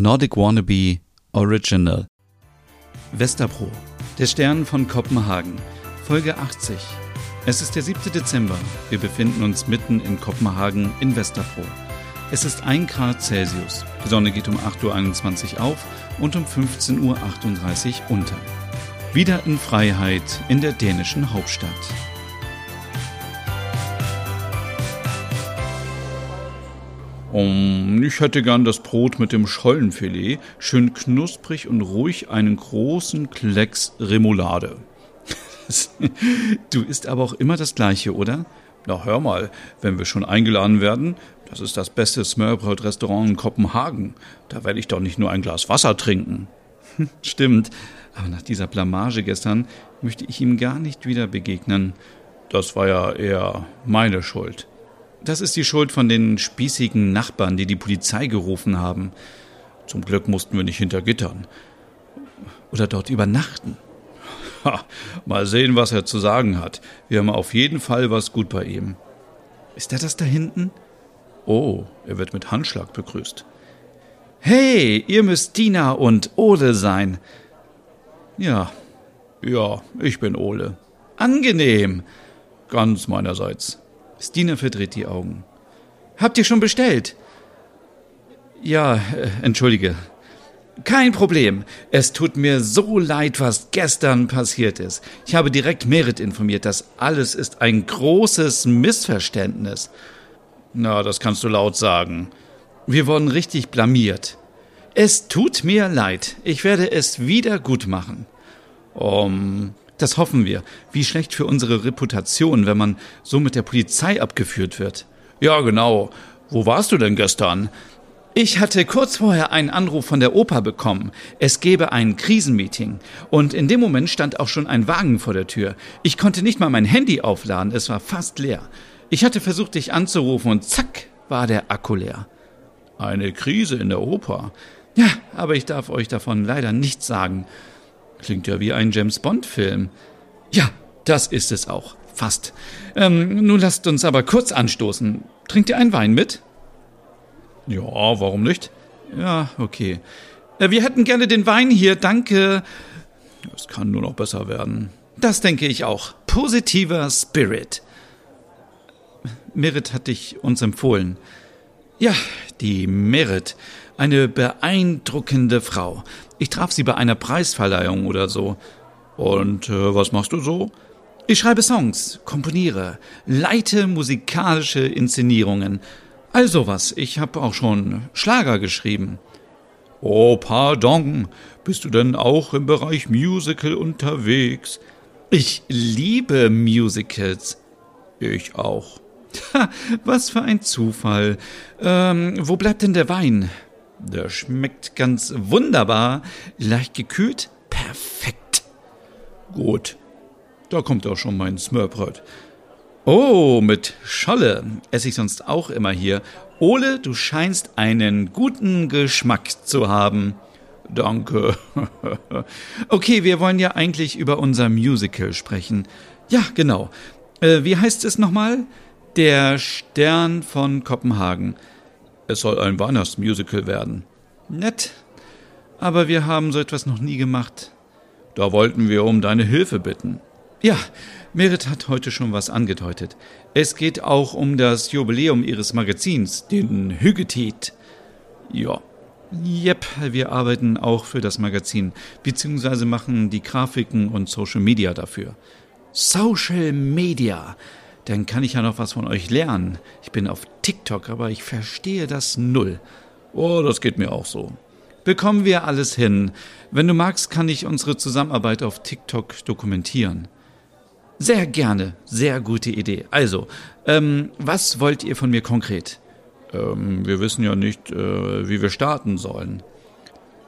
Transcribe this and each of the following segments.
Nordic Wannabe Original. Westerpro, der Stern von Kopenhagen, Folge 80. Es ist der 7. Dezember. Wir befinden uns mitten in Kopenhagen in Westerpro. Es ist 1 Grad Celsius. Die Sonne geht um 8.21 Uhr auf und um 15.38 Uhr unter. Wieder in Freiheit in der dänischen Hauptstadt. Um, ich hätte gern das Brot mit dem Schollenfilet, schön knusprig und ruhig einen großen Klecks Remoulade. du isst aber auch immer das Gleiche, oder? Na hör mal, wenn wir schon eingeladen werden, das ist das beste Smørbrød-Restaurant in Kopenhagen. Da werde ich doch nicht nur ein Glas Wasser trinken. Stimmt, aber nach dieser Blamage gestern möchte ich ihm gar nicht wieder begegnen. Das war ja eher meine Schuld. Das ist die Schuld von den spießigen Nachbarn, die die Polizei gerufen haben. Zum Glück mussten wir nicht hinter Gittern. Oder dort übernachten. Ha, mal sehen, was er zu sagen hat. Wir haben auf jeden Fall was gut bei ihm. Ist er das da hinten? Oh, er wird mit Handschlag begrüßt. Hey, ihr müsst Dina und Ole sein. Ja, ja, ich bin Ole. Angenehm. Ganz meinerseits. Stina verdreht die Augen. Habt ihr schon bestellt? Ja, äh, entschuldige. Kein Problem. Es tut mir so leid, was gestern passiert ist. Ich habe direkt Merit informiert. Das alles ist ein großes Missverständnis. Na, das kannst du laut sagen. Wir wurden richtig blamiert. Es tut mir leid. Ich werde es wieder gut machen. Um, das hoffen wir. Wie schlecht für unsere Reputation, wenn man so mit der Polizei abgeführt wird. Ja, genau. Wo warst du denn gestern? Ich hatte kurz vorher einen Anruf von der Oper bekommen. Es gebe ein Krisenmeeting. Und in dem Moment stand auch schon ein Wagen vor der Tür. Ich konnte nicht mal mein Handy aufladen. Es war fast leer. Ich hatte versucht, dich anzurufen und zack, war der Akku leer. Eine Krise in der Oper. Ja, aber ich darf euch davon leider nichts sagen. Klingt ja wie ein James Bond-Film. Ja, das ist es auch. Fast. Ähm, nun lasst uns aber kurz anstoßen. Trinkt ihr einen Wein mit? Ja, warum nicht? Ja, okay. Äh, wir hätten gerne den Wein hier, danke. Es kann nur noch besser werden. Das denke ich auch. Positiver Spirit. Merit hat dich uns empfohlen. Ja, die Merit. Eine beeindruckende Frau. Ich traf sie bei einer Preisverleihung oder so. Und äh, was machst du so? Ich schreibe Songs, komponiere, leite musikalische Inszenierungen. Also was, ich habe auch schon Schlager geschrieben. Oh, pardon, bist du denn auch im Bereich Musical unterwegs? Ich liebe Musicals. Ich auch. Was für ein Zufall. Ähm, wo bleibt denn der Wein? Der schmeckt ganz wunderbar. Leicht gekühlt? Perfekt. Gut. Da kommt auch schon mein Smørbrød. Oh, mit Scholle esse ich sonst auch immer hier. Ole, du scheinst einen guten Geschmack zu haben. Danke. okay, wir wollen ja eigentlich über unser Musical sprechen. Ja, genau. Äh, wie heißt es nochmal? Der Stern von Kopenhagen. Es soll ein Weihnachtsmusical werden. Nett. Aber wir haben so etwas noch nie gemacht. Da wollten wir um deine Hilfe bitten. Ja, Merit hat heute schon was angedeutet. Es geht auch um das Jubiläum ihres Magazins, den Hügetit. Ja. Jep, wir arbeiten auch für das Magazin, beziehungsweise machen die Grafiken und Social Media dafür. Social Media dann kann ich ja noch was von euch lernen. Ich bin auf TikTok, aber ich verstehe das null. Oh, das geht mir auch so. Bekommen wir alles hin. Wenn du magst, kann ich unsere Zusammenarbeit auf TikTok dokumentieren. Sehr gerne, sehr gute Idee. Also, ähm, was wollt ihr von mir konkret? Ähm, wir wissen ja nicht, äh, wie wir starten sollen.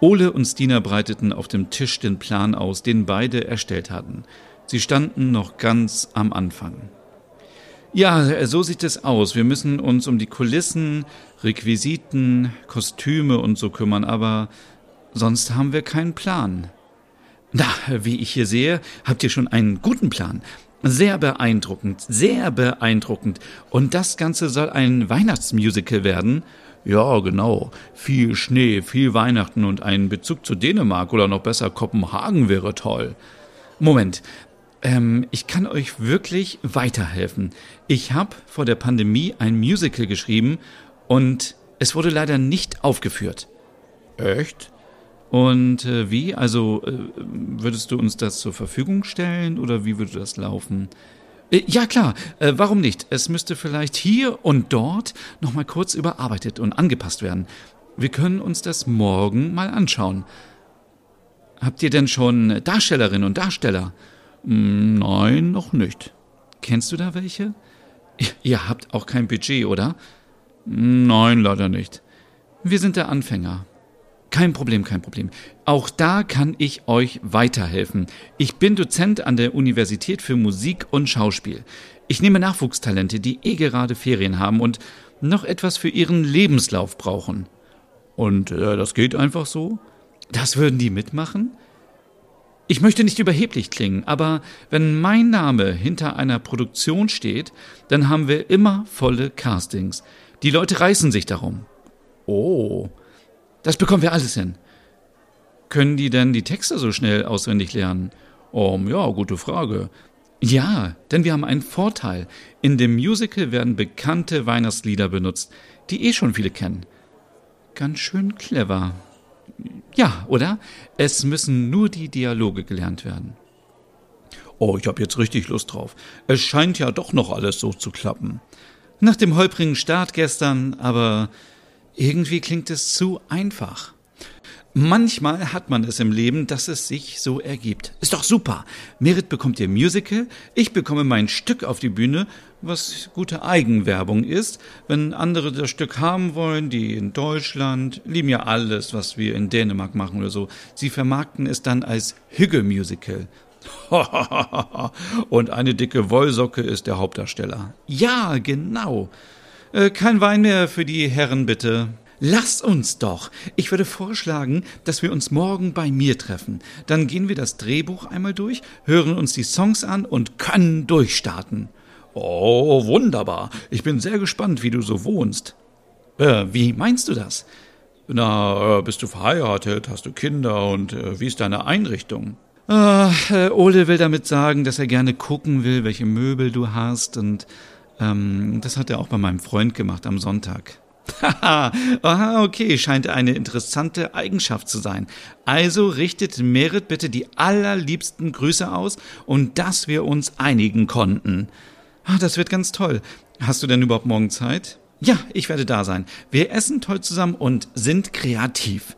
Ole und Stina breiteten auf dem Tisch den Plan aus, den beide erstellt hatten. Sie standen noch ganz am Anfang. Ja, so sieht es aus. Wir müssen uns um die Kulissen, Requisiten, Kostüme und so kümmern, aber sonst haben wir keinen Plan. Na, wie ich hier sehe, habt ihr schon einen guten Plan. Sehr beeindruckend, sehr beeindruckend. Und das Ganze soll ein Weihnachtsmusical werden. Ja, genau. Viel Schnee, viel Weihnachten und ein Bezug zu Dänemark oder noch besser Kopenhagen wäre toll. Moment, ähm, ich kann euch wirklich weiterhelfen. Ich habe vor der Pandemie ein Musical geschrieben und es wurde leider nicht aufgeführt. Echt? Und äh, wie? Also äh, würdest du uns das zur Verfügung stellen oder wie würde das laufen? Äh, ja klar, äh, warum nicht? Es müsste vielleicht hier und dort nochmal kurz überarbeitet und angepasst werden. Wir können uns das morgen mal anschauen. Habt ihr denn schon Darstellerinnen und Darsteller? Hm, nein, noch nicht. Kennst du da welche? Ihr habt auch kein Budget, oder? Nein, leider nicht. Wir sind der Anfänger. Kein Problem, kein Problem. Auch da kann ich euch weiterhelfen. Ich bin Dozent an der Universität für Musik und Schauspiel. Ich nehme Nachwuchstalente, die eh gerade Ferien haben und noch etwas für ihren Lebenslauf brauchen. Und äh, das geht einfach so? Das würden die mitmachen? Ich möchte nicht überheblich klingen, aber wenn mein Name hinter einer Produktion steht, dann haben wir immer volle Castings. Die Leute reißen sich darum. Oh, das bekommen wir alles hin. Können die denn die Texte so schnell auswendig lernen? Um, ja, gute Frage. Ja, denn wir haben einen Vorteil. In dem Musical werden bekannte Weihnachtslieder benutzt, die eh schon viele kennen. Ganz schön clever. Ja, oder? Es müssen nur die Dialoge gelernt werden. Oh, ich habe jetzt richtig Lust drauf. Es scheint ja doch noch alles so zu klappen. Nach dem holprigen Start gestern, aber irgendwie klingt es zu einfach. Manchmal hat man es im Leben, dass es sich so ergibt. Ist doch super. Merit bekommt ihr Musical, ich bekomme mein Stück auf die Bühne, was gute Eigenwerbung ist. Wenn andere das Stück haben wollen, die in Deutschland, lieben ja alles, was wir in Dänemark machen oder so. Sie vermarkten es dann als Hügge-Musical. Und eine dicke Wollsocke ist der Hauptdarsteller. Ja, genau. Äh, kein Wein mehr für die Herren, bitte. Lass uns doch. Ich würde vorschlagen, dass wir uns morgen bei mir treffen. Dann gehen wir das Drehbuch einmal durch, hören uns die Songs an und können durchstarten. Oh, wunderbar. Ich bin sehr gespannt, wie du so wohnst. Äh, wie meinst du das? Na, äh, bist du verheiratet? Hast du Kinder? Und äh, wie ist deine Einrichtung? Äh, Ole will damit sagen, dass er gerne gucken will, welche Möbel du hast und ähm, das hat er auch bei meinem Freund gemacht am Sonntag. Haha, aha, okay, scheint eine interessante Eigenschaft zu sein. Also richtet Merit bitte die allerliebsten Grüße aus und dass wir uns einigen konnten. Ah, das wird ganz toll. Hast du denn überhaupt morgen Zeit? Ja, ich werde da sein. Wir essen toll zusammen und sind kreativ.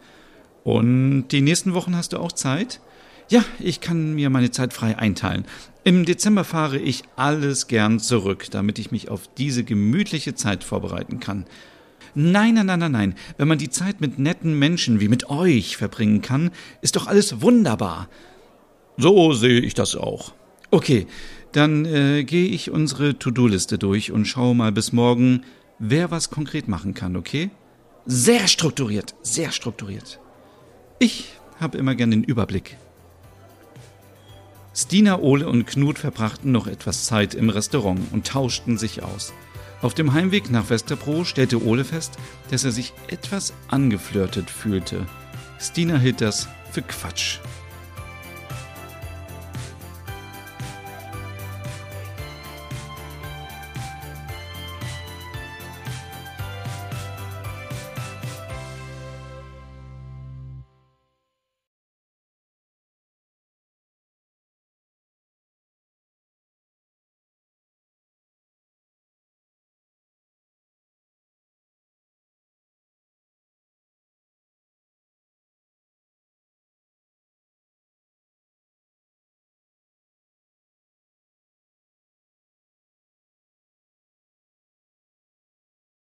Und die nächsten Wochen hast du auch Zeit? Ja, ich kann mir meine Zeit frei einteilen. Im Dezember fahre ich alles gern zurück, damit ich mich auf diese gemütliche Zeit vorbereiten kann. Nein, nein, nein, nein, nein. Wenn man die Zeit mit netten Menschen wie mit euch verbringen kann, ist doch alles wunderbar. So sehe ich das auch. Okay, dann äh, gehe ich unsere To-Do-Liste durch und schaue mal bis morgen, wer was konkret machen kann, okay? Sehr strukturiert, sehr strukturiert. Ich habe immer gern den Überblick. Stina, Ole und Knut verbrachten noch etwas Zeit im Restaurant und tauschten sich aus. Auf dem Heimweg nach Westerbro stellte Ole fest, dass er sich etwas angeflirtet fühlte. Stina hielt das für Quatsch.